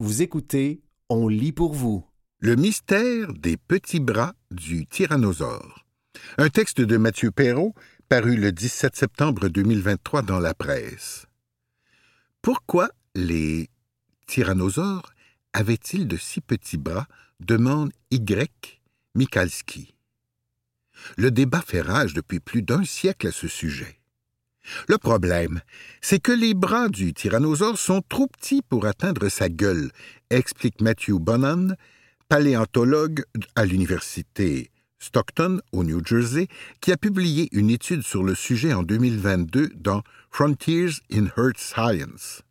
Vous écoutez On lit pour vous. Le mystère des petits bras du tyrannosaure. Un texte de Mathieu Perrault, paru le 17 septembre 2023 dans la presse. Pourquoi les tyrannosaures avaient-ils de si petits bras? demande Y. Mikalski. Le débat fait rage depuis plus d'un siècle à ce sujet. Le problème, c'est que les bras du tyrannosaure sont trop petits pour atteindre sa gueule, explique Matthew Bonan, paléontologue à l'université Stockton, au New Jersey, qui a publié une étude sur le sujet en 2022 dans Frontiers in Earth Science.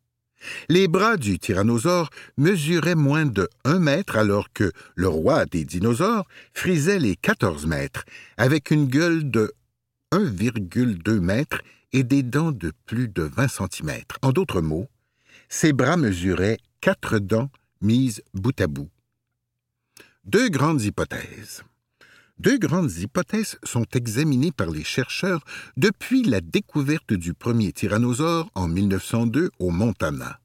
Les bras du tyrannosaure mesuraient moins de 1 mètre alors que le roi des dinosaures frisait les 14 mètres, avec une gueule de 1,2 mètres et des dents de plus de 20 cm. En d'autres mots, ses bras mesuraient quatre dents mises bout à bout. Deux grandes hypothèses. Deux grandes hypothèses sont examinées par les chercheurs depuis la découverte du premier tyrannosaure en 1902 au Montana.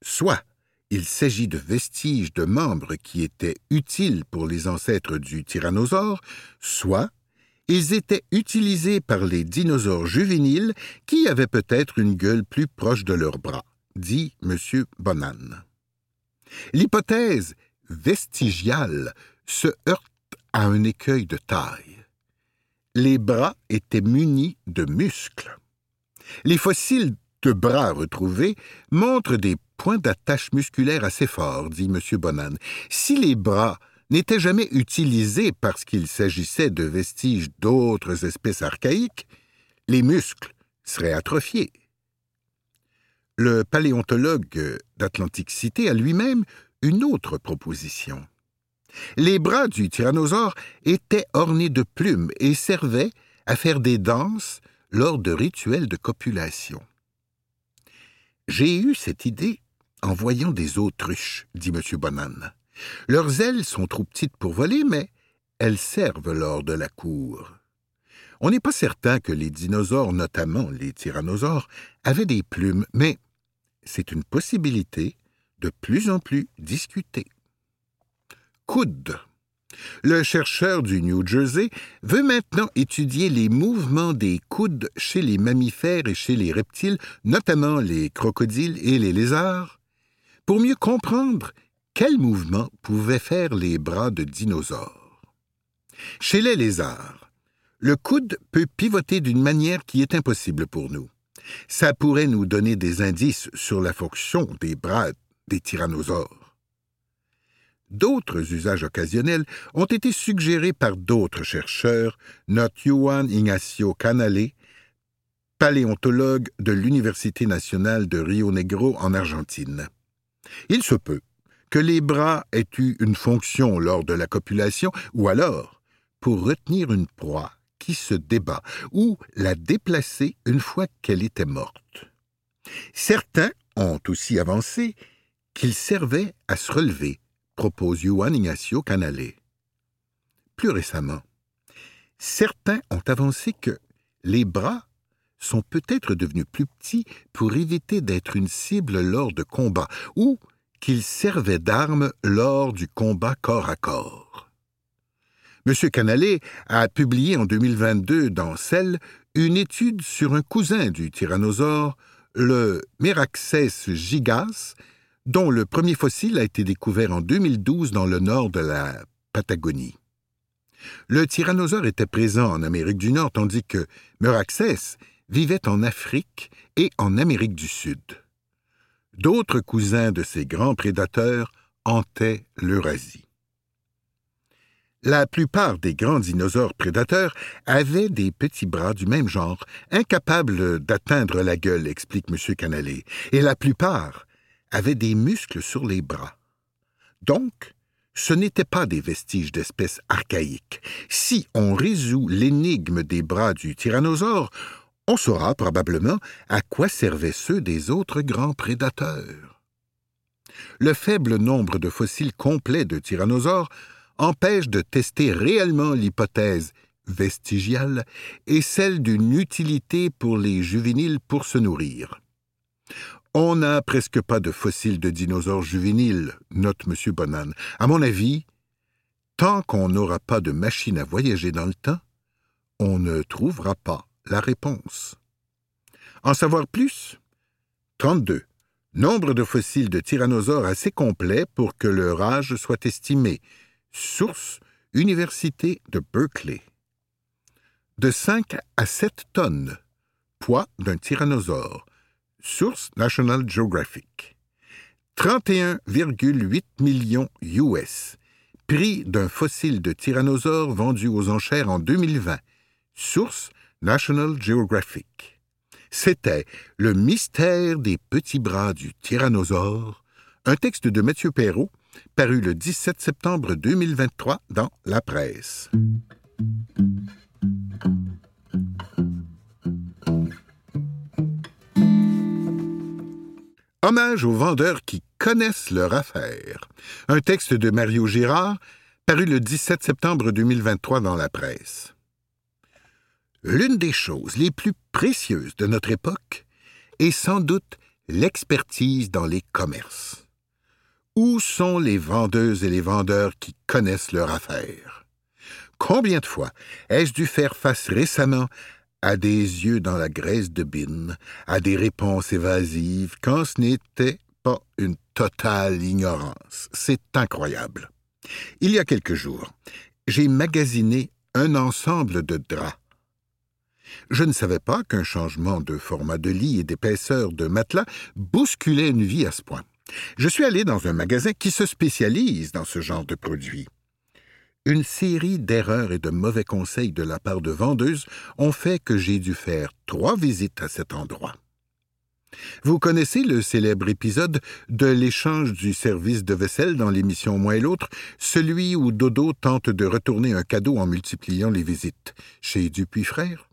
Soit il s'agit de vestiges de membres qui étaient utiles pour les ancêtres du tyrannosaure, soit ils étaient utilisés par les dinosaures juvéniles qui avaient peut-être une gueule plus proche de leurs bras, dit M. Bonan. L'hypothèse vestigiale se heurte à un écueil de taille. Les bras étaient munis de muscles. Les fossiles de bras retrouvés montrent des points d'attache musculaire assez forts, dit M. Bonan. Si les bras n'était jamais utilisé parce qu'il s'agissait de vestiges d'autres espèces archaïques, les muscles seraient atrophiés. Le paléontologue d'Atlantic City a lui-même une autre proposition. Les bras du tyrannosaure étaient ornés de plumes et servaient à faire des danses lors de rituels de copulation. J'ai eu cette idée en voyant des autruches, dit M. Bonan. Leurs ailes sont trop petites pour voler, mais elles servent lors de la cour. On n'est pas certain que les dinosaures, notamment les tyrannosaures, avaient des plumes, mais c'est une possibilité de plus en plus discutée. Coude. Le chercheur du New Jersey veut maintenant étudier les mouvements des coudes chez les mammifères et chez les reptiles, notamment les crocodiles et les lézards, pour mieux comprendre quel mouvement pouvaient faire les bras de dinosaures? Chez les lézards, le coude peut pivoter d'une manière qui est impossible pour nous. Ça pourrait nous donner des indices sur la fonction des bras des tyrannosaures. D'autres usages occasionnels ont été suggérés par d'autres chercheurs, note Juan Ignacio Canale, paléontologue de l'Université nationale de Rio Negro en Argentine. Il se peut que les bras aient eu une fonction lors de la copulation, ou alors pour retenir une proie qui se débat, ou la déplacer une fois qu'elle était morte. Certains ont aussi avancé qu'ils servaient à se relever, propose Juan Ignacio Canale. Plus récemment, certains ont avancé que les bras sont peut-être devenus plus petits pour éviter d'être une cible lors de combats, ou qu'il servait d'arme lors du combat corps à corps. M. Canale a publié en 2022 dans Cell une étude sur un cousin du tyrannosaure, le Meraxes gigas, dont le premier fossile a été découvert en 2012 dans le nord de la Patagonie. Le tyrannosaure était présent en Amérique du Nord tandis que Meraxes vivait en Afrique et en Amérique du Sud. D'autres cousins de ces grands prédateurs hantaient l'Eurasie. La plupart des grands dinosaures prédateurs avaient des petits bras du même genre, incapables d'atteindre la gueule, explique M. Canale, et la plupart avaient des muscles sur les bras. Donc, ce n'étaient pas des vestiges d'espèces archaïques. Si on résout l'énigme des bras du tyrannosaure, on saura probablement à quoi servaient ceux des autres grands prédateurs. Le faible nombre de fossiles complets de tyrannosaures empêche de tester réellement l'hypothèse vestigiale et celle d'une utilité pour les juvéniles pour se nourrir. On n'a presque pas de fossiles de dinosaures juvéniles, note M. Bonan. À mon avis, tant qu'on n'aura pas de machine à voyager dans le temps, on ne trouvera pas la réponse. En savoir plus 32. Nombre de fossiles de tyrannosaures assez complet pour que leur âge soit estimé. Source Université de Berkeley. De 5 à 7 tonnes. Poids d'un tyrannosaure. Source National Geographic. 31,8 millions US. Prix d'un fossile de tyrannosaure vendu aux enchères en 2020. Source National Geographic. C'était Le mystère des petits bras du tyrannosaure, un texte de Mathieu Perrault, paru le 17 septembre 2023 dans La Presse. Hommage aux vendeurs qui connaissent leur affaire. Un texte de Mario Girard, paru le 17 septembre 2023 dans La Presse. L'une des choses les plus précieuses de notre époque est sans doute l'expertise dans les commerces. Où sont les vendeuses et les vendeurs qui connaissent leur affaire? Combien de fois ai-je dû faire face récemment à des yeux dans la graisse de bine, à des réponses évasives, quand ce n'était pas une totale ignorance? C'est incroyable. Il y a quelques jours, j'ai magasiné un ensemble de draps je ne savais pas qu'un changement de format de lit et d'épaisseur de matelas bousculait une vie à ce point. Je suis allé dans un magasin qui se spécialise dans ce genre de produits. Une série d'erreurs et de mauvais conseils de la part de vendeuses ont fait que j'ai dû faire trois visites à cet endroit. Vous connaissez le célèbre épisode de l'échange du service de vaisselle dans l'émission Moi et l'autre, celui où Dodo tente de retourner un cadeau en multipliant les visites, chez Dupuis Frères?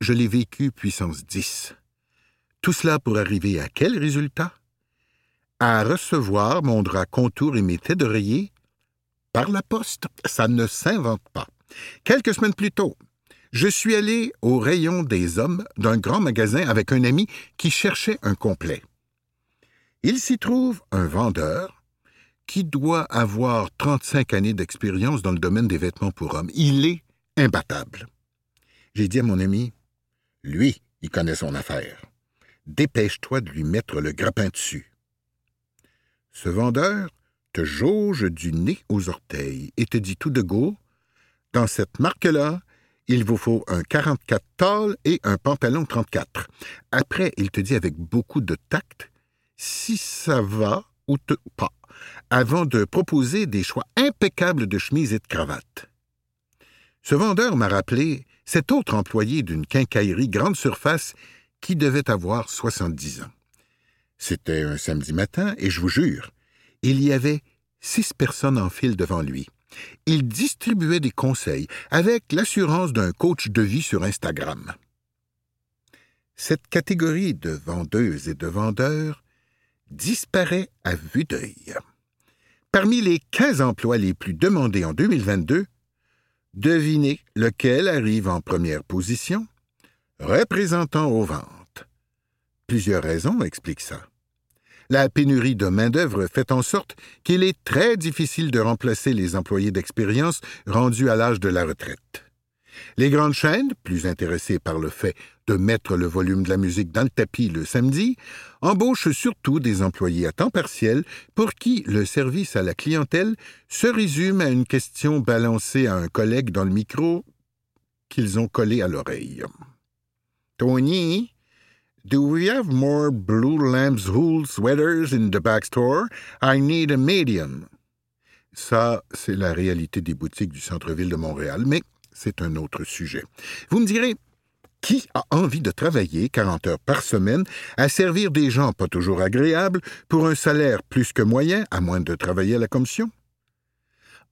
Je l'ai vécu puissance 10. Tout cela pour arriver à quel résultat? À recevoir mon drap contour et mes têtes d'oreiller par la poste. Ça ne s'invente pas. Quelques semaines plus tôt, je suis allé au rayon des hommes d'un grand magasin avec un ami qui cherchait un complet. Il s'y trouve un vendeur qui doit avoir 35 années d'expérience dans le domaine des vêtements pour hommes. Il est imbattable. J'ai dit à mon ami, lui, il connaît son affaire. Dépêche-toi de lui mettre le grappin dessus. Ce vendeur te jauge du nez aux orteils et te dit tout de go Dans cette marque-là, il vous faut un 44 tall et un pantalon 34. Après, il te dit avec beaucoup de tact si ça va ou pas, avant de proposer des choix impeccables de chemises et de cravates. Ce vendeur m'a rappelé cet autre employé d'une quincaillerie grande surface qui devait avoir soixante-dix ans. C'était un samedi matin, et je vous jure, il y avait six personnes en file devant lui. Il distribuait des conseils avec l'assurance d'un coach de vie sur Instagram. Cette catégorie de vendeuses et de vendeurs disparaît à vue d'œil. Parmi les quinze emplois les plus demandés en 2022, Devinez lequel arrive en première position? Représentant aux ventes. Plusieurs raisons expliquent ça. La pénurie de main-d'œuvre fait en sorte qu'il est très difficile de remplacer les employés d'expérience rendus à l'âge de la retraite. Les grandes chaînes, plus intéressées par le fait de mettre le volume de la musique dans le tapis le samedi, embauchent surtout des employés à temps partiel pour qui le service à la clientèle se résume à une question balancée à un collègue dans le micro qu'ils ont collé à l'oreille. Tony, do we have more blue lamb's wool sweaters in the back store? I need a medium. Ça, c'est la réalité des boutiques du centre-ville de Montréal, mais c'est un autre sujet. Vous me direz, qui a envie de travailler 40 heures par semaine à servir des gens pas toujours agréables pour un salaire plus que moyen, à moins de travailler à la commission?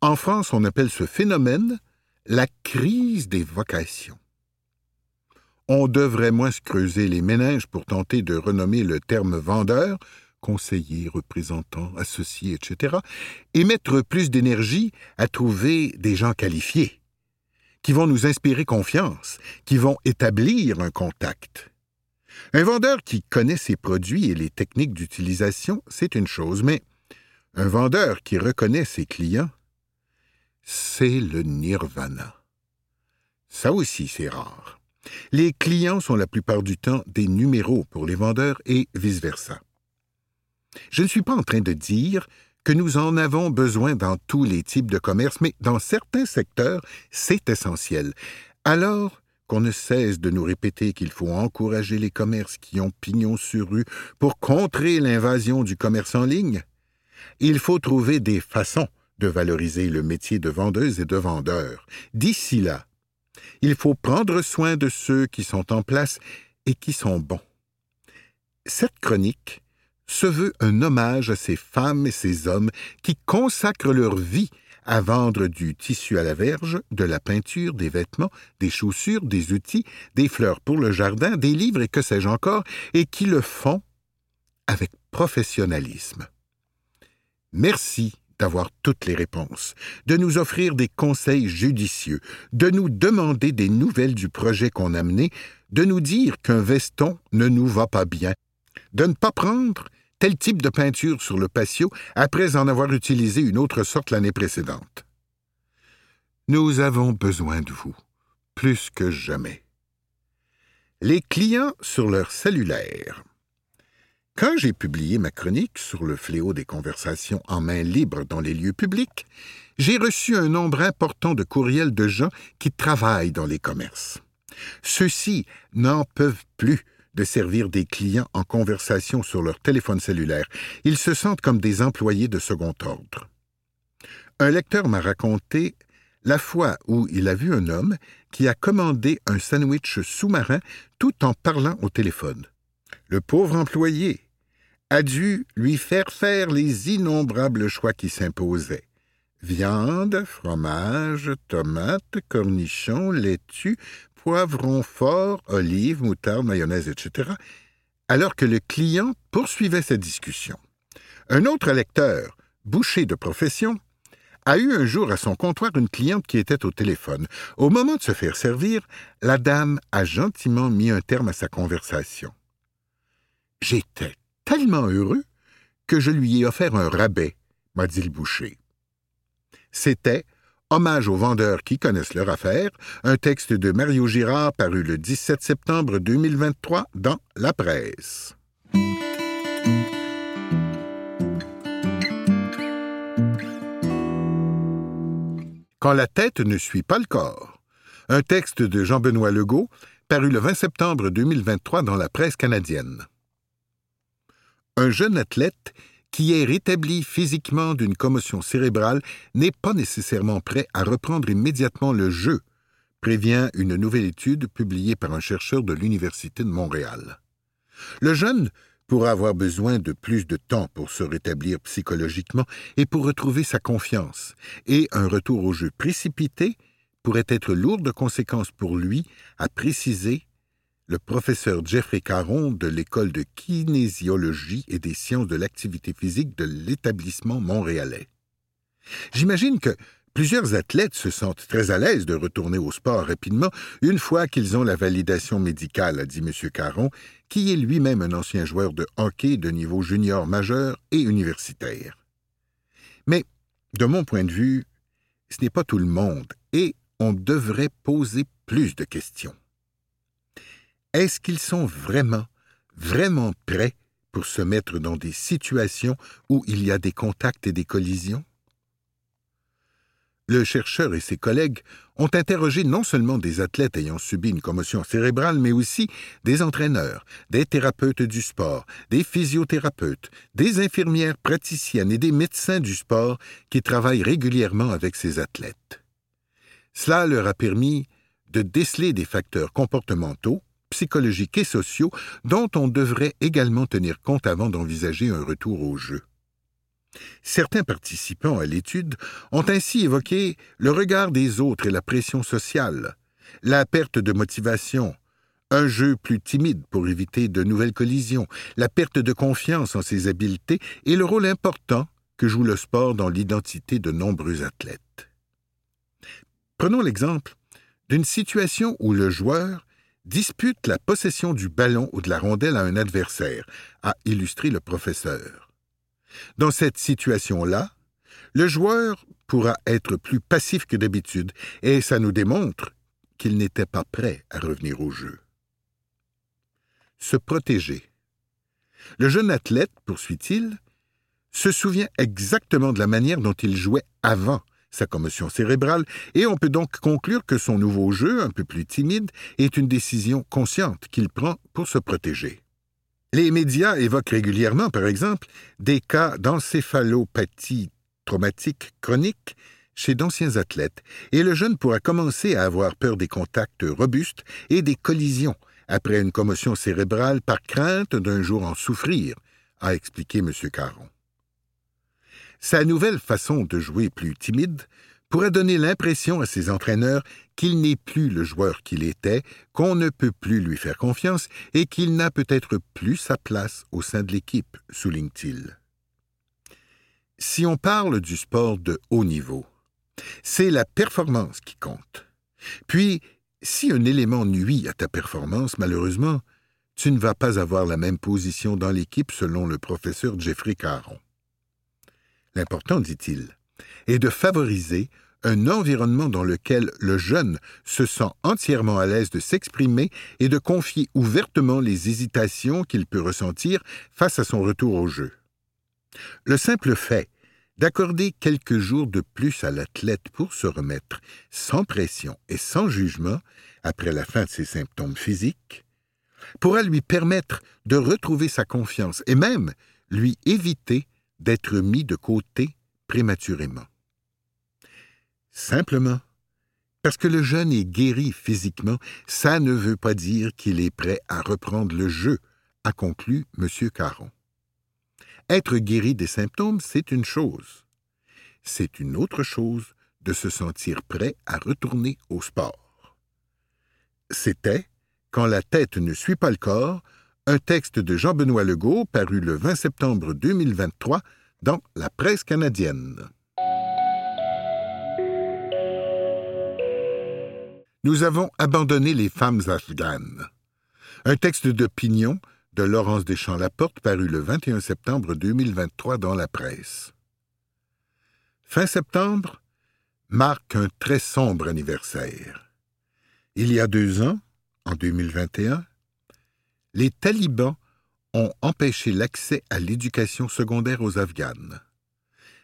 En France, on appelle ce phénomène la crise des vocations. On devrait moins se creuser les méninges pour tenter de renommer le terme vendeur, conseiller, représentant, associé, etc., et mettre plus d'énergie à trouver des gens qualifiés qui vont nous inspirer confiance, qui vont établir un contact. Un vendeur qui connaît ses produits et les techniques d'utilisation, c'est une chose, mais un vendeur qui reconnaît ses clients, c'est le nirvana. Ça aussi, c'est rare. Les clients sont la plupart du temps des numéros pour les vendeurs et vice-versa. Je ne suis pas en train de dire que nous en avons besoin dans tous les types de commerce, mais dans certains secteurs, c'est essentiel. Alors qu'on ne cesse de nous répéter qu'il faut encourager les commerces qui ont pignon sur rue pour contrer l'invasion du commerce en ligne, il faut trouver des façons de valoriser le métier de vendeuse et de vendeur. D'ici là, il faut prendre soin de ceux qui sont en place et qui sont bons. Cette chronique se veut un hommage à ces femmes et ces hommes qui consacrent leur vie à vendre du tissu à la verge, de la peinture, des vêtements, des chaussures, des outils, des fleurs pour le jardin, des livres et que sais-je encore, et qui le font avec professionnalisme. Merci d'avoir toutes les réponses, de nous offrir des conseils judicieux, de nous demander des nouvelles du projet qu'on a mené, de nous dire qu'un veston ne nous va pas bien, de ne pas prendre tel type de peinture sur le patio après en avoir utilisé une autre sorte l'année précédente. Nous avons besoin de vous, plus que jamais. Les clients sur leur cellulaire. Quand j'ai publié ma chronique sur le fléau des conversations en main libre dans les lieux publics, j'ai reçu un nombre important de courriels de gens qui travaillent dans les commerces. Ceux-ci n'en peuvent plus de servir des clients en conversation sur leur téléphone cellulaire. Ils se sentent comme des employés de second ordre. Un lecteur m'a raconté la fois où il a vu un homme qui a commandé un sandwich sous-marin tout en parlant au téléphone. Le pauvre employé a dû lui faire faire les innombrables choix qui s'imposaient. Viande, fromage, tomates, cornichons, laitue, poivrons forts, olives, moutarde, mayonnaise, etc., alors que le client poursuivait sa discussion. Un autre lecteur, boucher de profession, a eu un jour à son comptoir une cliente qui était au téléphone. Au moment de se faire servir, la dame a gentiment mis un terme à sa conversation. J'étais tellement heureux que je lui ai offert un rabais, m'a dit le boucher. C'était Hommage aux vendeurs qui connaissent leur affaire, un texte de Mario Girard paru le 17 septembre 2023 dans La Presse. Quand la tête ne suit pas le corps. Un texte de Jean-Benoît Legault paru le 20 septembre 2023 dans la presse canadienne un jeune athlète qui est rétabli physiquement d'une commotion cérébrale n'est pas nécessairement prêt à reprendre immédiatement le jeu, prévient une nouvelle étude publiée par un chercheur de l'Université de Montréal. Le jeune pourra avoir besoin de plus de temps pour se rétablir psychologiquement et pour retrouver sa confiance, et un retour au jeu précipité pourrait être lourd de conséquences pour lui, a précisé le professeur Jeffrey Caron de l'École de kinésiologie et des sciences de l'activité physique de l'établissement montréalais. J'imagine que plusieurs athlètes se sentent très à l'aise de retourner au sport rapidement une fois qu'ils ont la validation médicale, a dit M. Caron, qui est lui-même un ancien joueur de hockey de niveau junior majeur et universitaire. Mais, de mon point de vue, ce n'est pas tout le monde, et on devrait poser plus de questions. Est-ce qu'ils sont vraiment, vraiment prêts pour se mettre dans des situations où il y a des contacts et des collisions? Le chercheur et ses collègues ont interrogé non seulement des athlètes ayant subi une commotion cérébrale, mais aussi des entraîneurs, des thérapeutes du sport, des physiothérapeutes, des infirmières praticiennes et des médecins du sport qui travaillent régulièrement avec ces athlètes. Cela leur a permis de déceler des facteurs comportementaux, psychologiques et sociaux dont on devrait également tenir compte avant d'envisager un retour au jeu. Certains participants à l'étude ont ainsi évoqué le regard des autres et la pression sociale, la perte de motivation, un jeu plus timide pour éviter de nouvelles collisions, la perte de confiance en ses habiletés et le rôle important que joue le sport dans l'identité de nombreux athlètes. Prenons l'exemple d'une situation où le joueur dispute la possession du ballon ou de la rondelle à un adversaire, a illustré le professeur. Dans cette situation-là, le joueur pourra être plus passif que d'habitude, et ça nous démontre qu'il n'était pas prêt à revenir au jeu. Se protéger. Le jeune athlète, poursuit-il, se souvient exactement de la manière dont il jouait avant sa commotion cérébrale, et on peut donc conclure que son nouveau jeu, un peu plus timide, est une décision consciente qu'il prend pour se protéger. Les médias évoquent régulièrement, par exemple, des cas d'encéphalopathie traumatique chronique chez d'anciens athlètes, et le jeune pourra commencer à avoir peur des contacts robustes et des collisions après une commotion cérébrale par crainte d'un jour en souffrir, a expliqué M. Caron. Sa nouvelle façon de jouer plus timide pourrait donner l'impression à ses entraîneurs qu'il n'est plus le joueur qu'il était, qu'on ne peut plus lui faire confiance et qu'il n'a peut-être plus sa place au sein de l'équipe, souligne-t-il. Si on parle du sport de haut niveau, c'est la performance qui compte. Puis, si un élément nuit à ta performance, malheureusement, tu ne vas pas avoir la même position dans l'équipe selon le professeur Jeffrey Caron. L'important, dit-il, est de favoriser un environnement dans lequel le jeune se sent entièrement à l'aise de s'exprimer et de confier ouvertement les hésitations qu'il peut ressentir face à son retour au jeu. Le simple fait d'accorder quelques jours de plus à l'athlète pour se remettre, sans pression et sans jugement, après la fin de ses symptômes physiques, pourra lui permettre de retrouver sa confiance et même lui éviter d'être mis de côté prématurément. Simplement, parce que le jeune est guéri physiquement, ça ne veut pas dire qu'il est prêt à reprendre le jeu, a conclu M. Caron. Être guéri des symptômes, c'est une chose. C'est une autre chose de se sentir prêt à retourner au sport. C'était, quand la tête ne suit pas le corps, un texte de Jean-Benoît Legault paru le 20 septembre 2023 dans la presse canadienne. Nous avons abandonné les femmes afghanes. Un texte d'opinion de Laurence Deschamps-Laporte paru le 21 septembre 2023 dans la presse. Fin septembre marque un très sombre anniversaire. Il y a deux ans, en 2021, les talibans ont empêché l'accès à l'éducation secondaire aux Afghanes.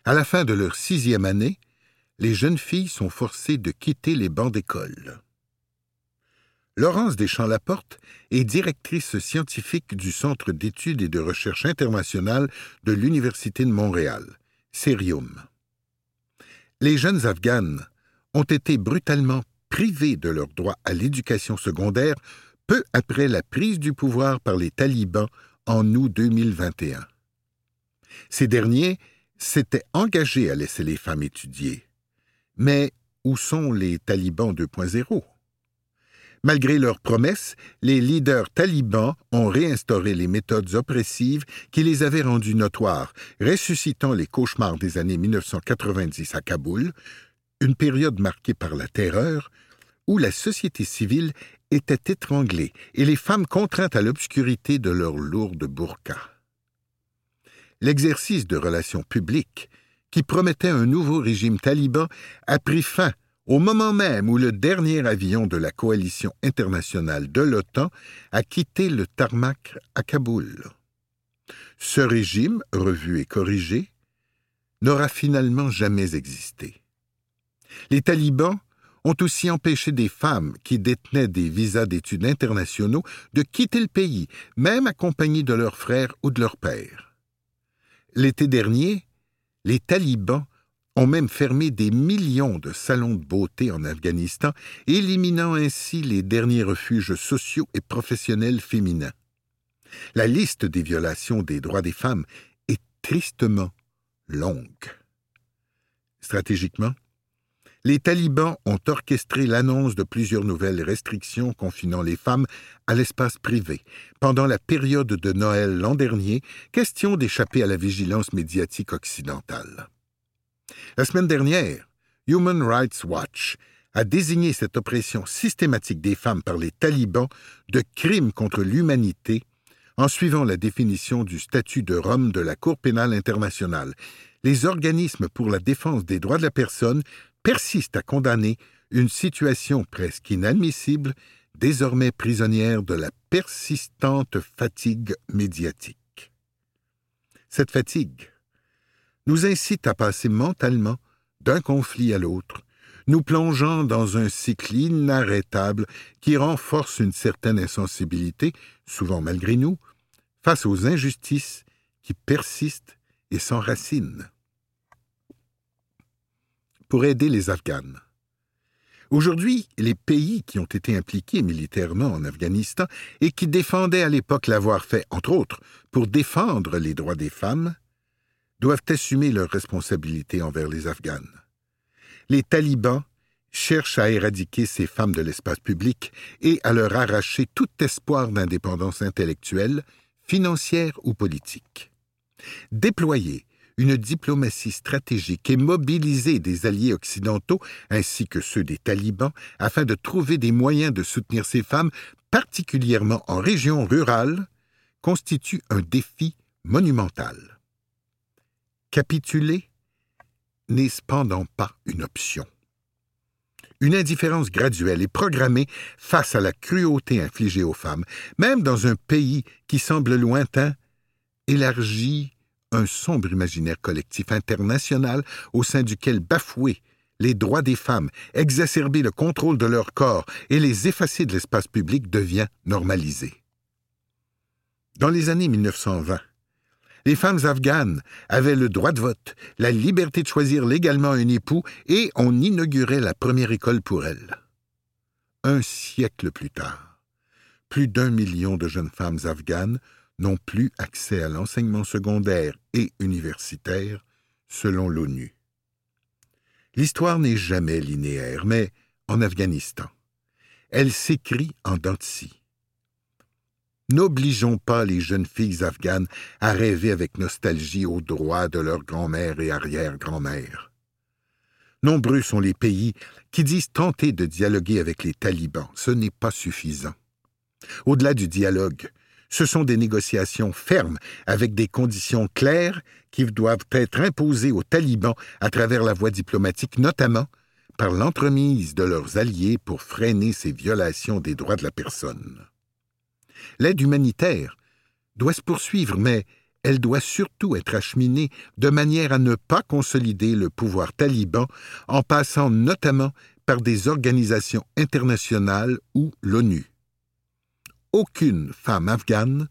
À la fin de leur sixième année, les jeunes filles sont forcées de quitter les bancs d'école. Laurence Deschamps-Laporte est directrice scientifique du Centre d'études et de recherche internationale de l'Université de Montréal, CERIUM. Les jeunes Afghanes ont été brutalement privées de leur droit à l'éducation secondaire peu après la prise du pouvoir par les talibans en août 2021. Ces derniers s'étaient engagés à laisser les femmes étudier. Mais où sont les talibans 2.0 Malgré leurs promesses, les leaders talibans ont réinstauré les méthodes oppressives qui les avaient rendus notoires, ressuscitant les cauchemars des années 1990 à Kaboul, une période marquée par la terreur, où la société civile était étranglée et les femmes contraintes à l'obscurité de leur lourde burqa. L'exercice de relations publiques, qui promettait un nouveau régime taliban, a pris fin au moment même où le dernier avion de la coalition internationale de l'OTAN a quitté le tarmac à Kaboul. Ce régime, revu et corrigé, n'aura finalement jamais existé. Les talibans ont aussi empêché des femmes qui détenaient des visas d'études internationaux de quitter le pays, même accompagnées de leurs frères ou de leurs pères. L'été dernier, les talibans ont même fermé des millions de salons de beauté en Afghanistan, éliminant ainsi les derniers refuges sociaux et professionnels féminins. La liste des violations des droits des femmes est tristement longue. Stratégiquement, les talibans ont orchestré l'annonce de plusieurs nouvelles restrictions confinant les femmes à l'espace privé pendant la période de Noël l'an dernier, question d'échapper à la vigilance médiatique occidentale. La semaine dernière, Human Rights Watch a désigné cette oppression systématique des femmes par les talibans de crime contre l'humanité en suivant la définition du statut de Rome de la Cour pénale internationale. Les organismes pour la défense des droits de la personne persistent à condamner une situation presque inadmissible, désormais prisonnière de la persistante fatigue médiatique. Cette fatigue nous incite à passer mentalement d'un conflit à l'autre, nous plongeant dans un cycle inarrêtable qui renforce une certaine insensibilité, souvent malgré nous, face aux injustices qui persistent et s'enracinent. Pour aider les Afghanes. Aujourd'hui, les pays qui ont été impliqués militairement en Afghanistan et qui défendaient à l'époque l'avoir fait, entre autres, pour défendre les droits des femmes, doivent assumer leurs responsabilités envers les Afghanes. Les talibans cherchent à éradiquer ces femmes de l'espace public et à leur arracher tout espoir d'indépendance intellectuelle, financière ou politique. Déployer une diplomatie stratégique et mobiliser des alliés occidentaux ainsi que ceux des talibans afin de trouver des moyens de soutenir ces femmes, particulièrement en région rurale, constitue un défi monumental. Capituler n'est cependant pas une option. Une indifférence graduelle et programmée face à la cruauté infligée aux femmes, même dans un pays qui semble lointain, élargit un sombre imaginaire collectif international au sein duquel bafouer les droits des femmes, exacerber le contrôle de leur corps et les effacer de l'espace public devient normalisé. Dans les années 1920, les femmes afghanes avaient le droit de vote, la liberté de choisir légalement un époux, et on inaugurait la première école pour elles. Un siècle plus tard, plus d'un million de jeunes femmes afghanes n'ont plus accès à l'enseignement secondaire et universitaire, selon l'ONU. L'histoire n'est jamais linéaire, mais en Afghanistan, elle s'écrit en dents N'obligeons pas les jeunes filles afghanes à rêver avec nostalgie aux droits de leur grand-mère et arrière-grand-mère. Nombreux sont les pays qui disent tenter de dialoguer avec les talibans. Ce n'est pas suffisant. Au-delà du dialogue, ce sont des négociations fermes avec des conditions claires qui doivent être imposées aux talibans à travers la voie diplomatique, notamment par l'entremise de leurs alliés pour freiner ces violations des droits de la personne. L'aide humanitaire doit se poursuivre, mais elle doit surtout être acheminée de manière à ne pas consolider le pouvoir taliban en passant notamment par des organisations internationales ou l'ONU. Aucune femme afghane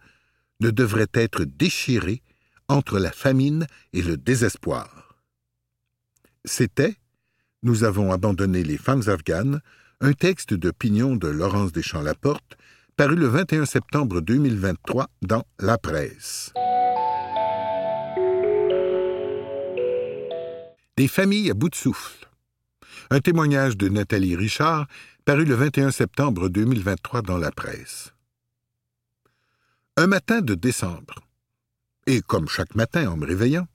ne devrait être déchirée entre la famine et le désespoir. C'était Nous avons abandonné les femmes afghanes, un texte d'opinion de Laurence Deschamps-Laporte, paru le 21 septembre 2023 dans La Presse. Des familles à bout de souffle. Un témoignage de Nathalie Richard, paru le 21 septembre 2023 dans La Presse. Un matin de décembre, et comme chaque matin en me réveillant,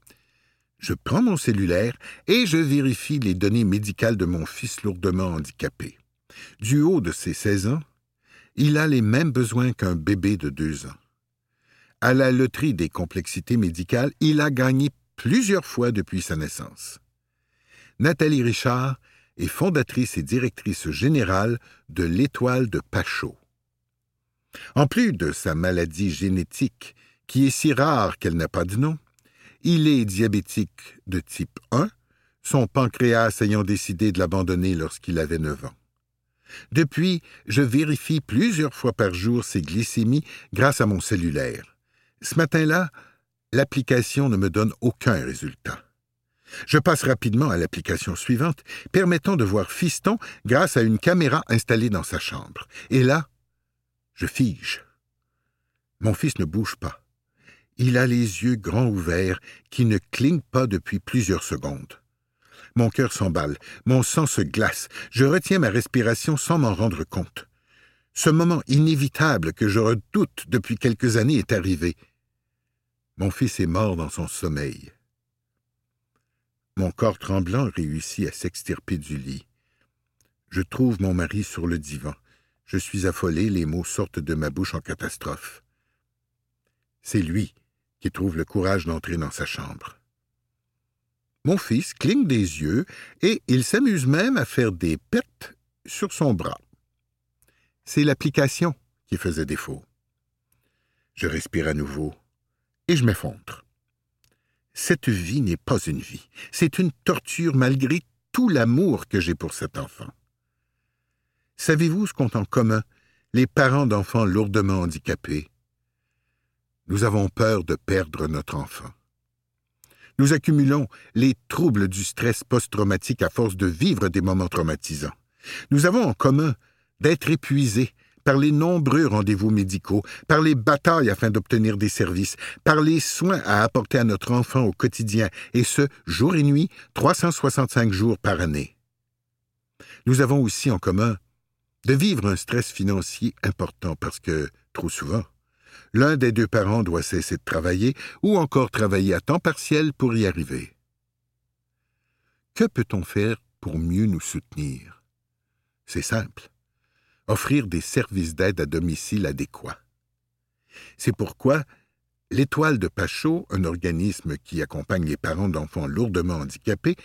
je prends mon cellulaire et je vérifie les données médicales de mon fils lourdement handicapé. Du haut de ses 16 ans, il a les mêmes besoins qu'un bébé de deux ans. À la loterie des complexités médicales, il a gagné plusieurs fois depuis sa naissance. Nathalie Richard est fondatrice et directrice générale de l'Étoile de Pachot. En plus de sa maladie génétique, qui est si rare qu'elle n'a pas de nom, il est diabétique de type 1, son pancréas ayant décidé de l'abandonner lorsqu'il avait 9 ans. Depuis, je vérifie plusieurs fois par jour ses glycémies grâce à mon cellulaire. Ce matin-là, l'application ne me donne aucun résultat. Je passe rapidement à l'application suivante, permettant de voir Fiston grâce à une caméra installée dans sa chambre. Et là, je fige. Mon fils ne bouge pas. Il a les yeux grands ouverts qui ne clignent pas depuis plusieurs secondes. Mon cœur s'emballe, mon sang se glace, je retiens ma respiration sans m'en rendre compte. Ce moment inévitable que je redoute depuis quelques années est arrivé. Mon fils est mort dans son sommeil. Mon corps tremblant réussit à s'extirper du lit. Je trouve mon mari sur le divan. Je suis affolé, les mots sortent de ma bouche en catastrophe. C'est lui qui trouve le courage d'entrer dans sa chambre. Mon fils cligne des yeux et il s'amuse même à faire des pertes sur son bras. C'est l'application qui faisait défaut. Je respire à nouveau et je m'effondre. Cette vie n'est pas une vie, c'est une torture malgré tout l'amour que j'ai pour cet enfant. Savez-vous ce qu'ont en commun les parents d'enfants lourdement handicapés? Nous avons peur de perdre notre enfant. Nous accumulons les troubles du stress post-traumatique à force de vivre des moments traumatisants. Nous avons en commun d'être épuisés par les nombreux rendez-vous médicaux, par les batailles afin d'obtenir des services, par les soins à apporter à notre enfant au quotidien, et ce, jour et nuit, 365 jours par année. Nous avons aussi en commun de vivre un stress financier important parce que, trop souvent, l'un des deux parents doit cesser de travailler ou encore travailler à temps partiel pour y arriver. Que peut-on faire pour mieux nous soutenir? C'est simple. Offrir des services d'aide à domicile adéquats. C'est pourquoi l'Étoile de Pachot, un organisme qui accompagne les parents d'enfants lourdement handicapés,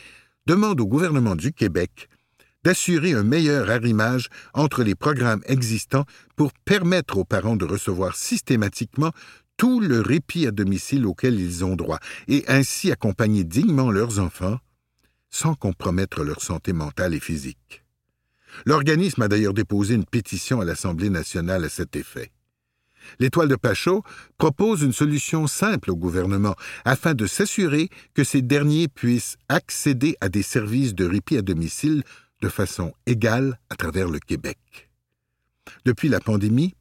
demande au gouvernement du Québec d'assurer un meilleur arrimage entre les programmes existants pour permettre aux parents de recevoir systématiquement tout le répit à domicile auquel ils ont droit et ainsi accompagner dignement leurs enfants sans compromettre leur santé mentale et physique. L'organisme a d'ailleurs déposé une pétition à l'Assemblée nationale à cet effet. L'Étoile de Pachot propose une solution simple au gouvernement afin de s'assurer que ces derniers puissent accéder à des services de répit à domicile de façon égale à travers le Québec. Depuis la pandémie,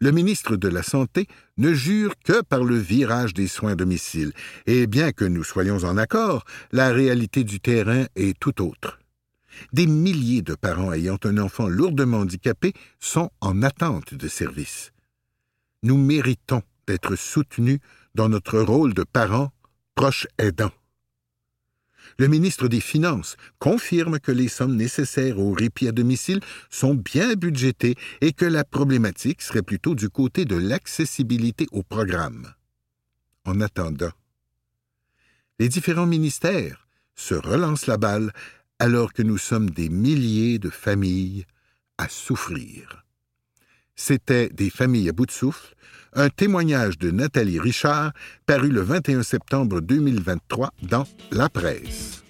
le ministre de la Santé ne jure que par le virage des soins à domicile, et bien que nous soyons en accord, la réalité du terrain est tout autre. Des milliers de parents ayant un enfant lourdement handicapé sont en attente de services. Nous méritons d'être soutenus dans notre rôle de parents proches aidants. Le ministre des Finances confirme que les sommes nécessaires au répit à domicile sont bien budgétées et que la problématique serait plutôt du côté de l'accessibilité au programme. En attendant, les différents ministères se relancent la balle alors que nous sommes des milliers de familles à souffrir. C'était Des familles à bout de souffle, un témoignage de Nathalie Richard paru le 21 septembre 2023 dans La Presse.